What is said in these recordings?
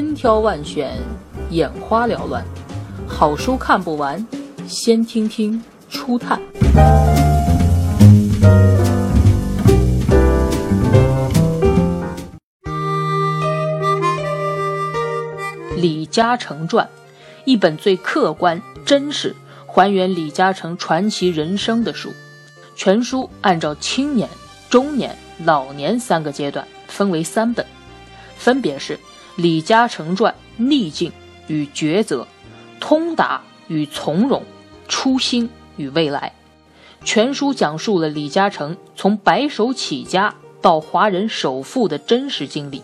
千挑万选，眼花缭乱，好书看不完，先听听初探。《李嘉诚传》，一本最客观、真实还原李嘉诚传奇人生的书。全书按照青年、中年、老年三个阶段分为三本，分别是《李嘉诚传》逆境与抉择、通达与从容、初心与未来。全书讲述了李嘉诚从白手起家到华人首富的真实经历，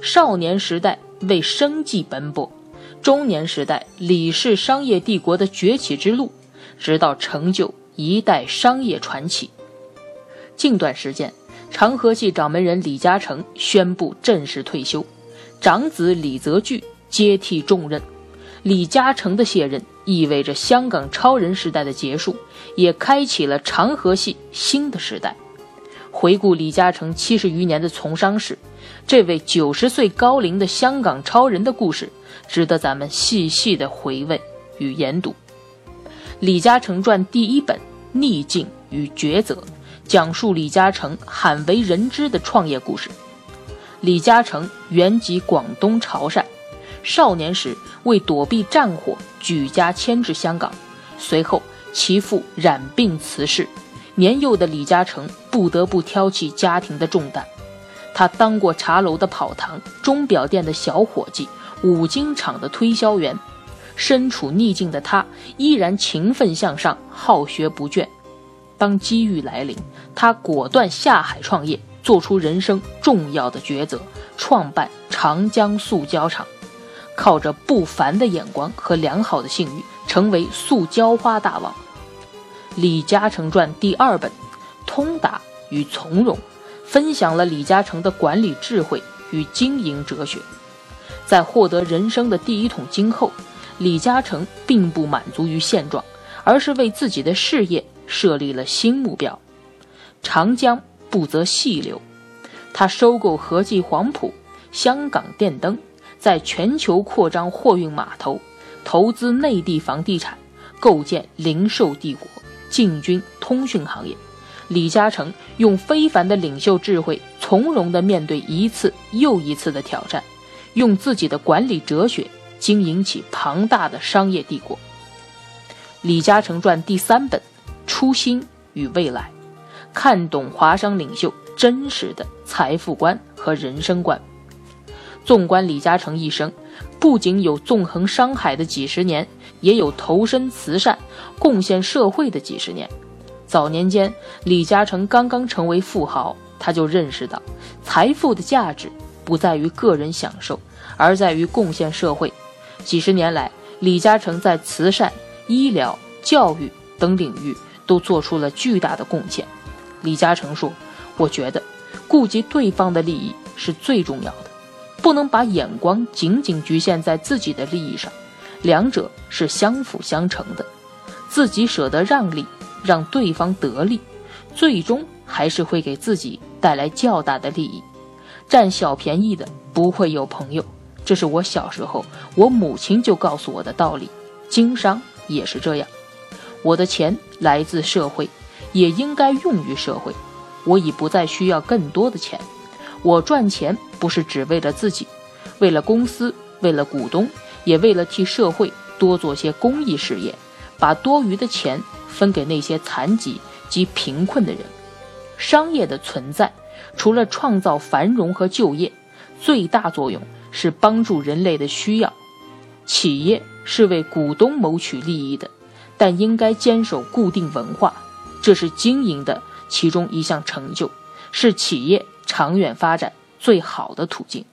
少年时代为生计奔波，中年时代李氏商业帝国的崛起之路，直到成就。一代商业传奇。近段时间，长河系掌门人李嘉诚宣布正式退休，长子李泽钜接替重任。李嘉诚的卸任意味着香港超人时代的结束，也开启了长河系新的时代。回顾李嘉诚七十余年的从商史，这位九十岁高龄的香港超人的故事，值得咱们细细的回味与研读。《李嘉诚传》第一本。逆境与抉择，讲述李嘉诚罕为人知的创业故事。李嘉诚原籍广东潮汕，少年时为躲避战火，举家迁至香港。随后其父染病辞世，年幼的李嘉诚不得不挑起家庭的重担。他当过茶楼的跑堂、钟表店的小伙计、五金厂的推销员。身处逆境的他，依然勤奋向上，好学不倦。当机遇来临，他果断下海创业，做出人生重要的抉择，创办长江塑胶厂，靠着不凡的眼光和良好的信誉，成为塑胶花大王。《李嘉诚传》第二本，通达与从容，分享了李嘉诚的管理智慧与经营哲学。在获得人生的第一桶金后，李嘉诚并不满足于现状，而是为自己的事业设立了新目标。长江不择细流，他收购和记黄埔、香港电灯，在全球扩张货运码头，投资内地房地产，构建零售帝国，进军通讯行业。李嘉诚用非凡的领袖智慧，从容地面对一次又一次的挑战，用自己的管理哲学。经营起庞大的商业帝国，《李嘉诚传》第三本，初心与未来，看懂华商领袖真实的财富观和人生观。纵观李嘉诚一生，不仅有纵横商海的几十年，也有投身慈善、贡献社会的几十年。早年间，李嘉诚刚刚成为富豪，他就认识到，财富的价值不在于个人享受，而在于贡献社会。几十年来，李嘉诚在慈善、医疗、教育等领域都做出了巨大的贡献。李嘉诚说：“我觉得，顾及对方的利益是最重要的，不能把眼光仅仅局限在自己的利益上，两者是相辅相成的。自己舍得让利，让对方得利，最终还是会给自己带来较大的利益。占小便宜的不会有朋友。”这是我小时候，我母亲就告诉我的道理。经商也是这样，我的钱来自社会，也应该用于社会。我已不再需要更多的钱。我赚钱不是只为了自己，为了公司，为了股东，也为了替社会多做些公益事业，把多余的钱分给那些残疾及贫困的人。商业的存在，除了创造繁荣和就业，最大作用。是帮助人类的需要，企业是为股东谋取利益的，但应该坚守固定文化，这是经营的其中一项成就，是企业长远发展最好的途径。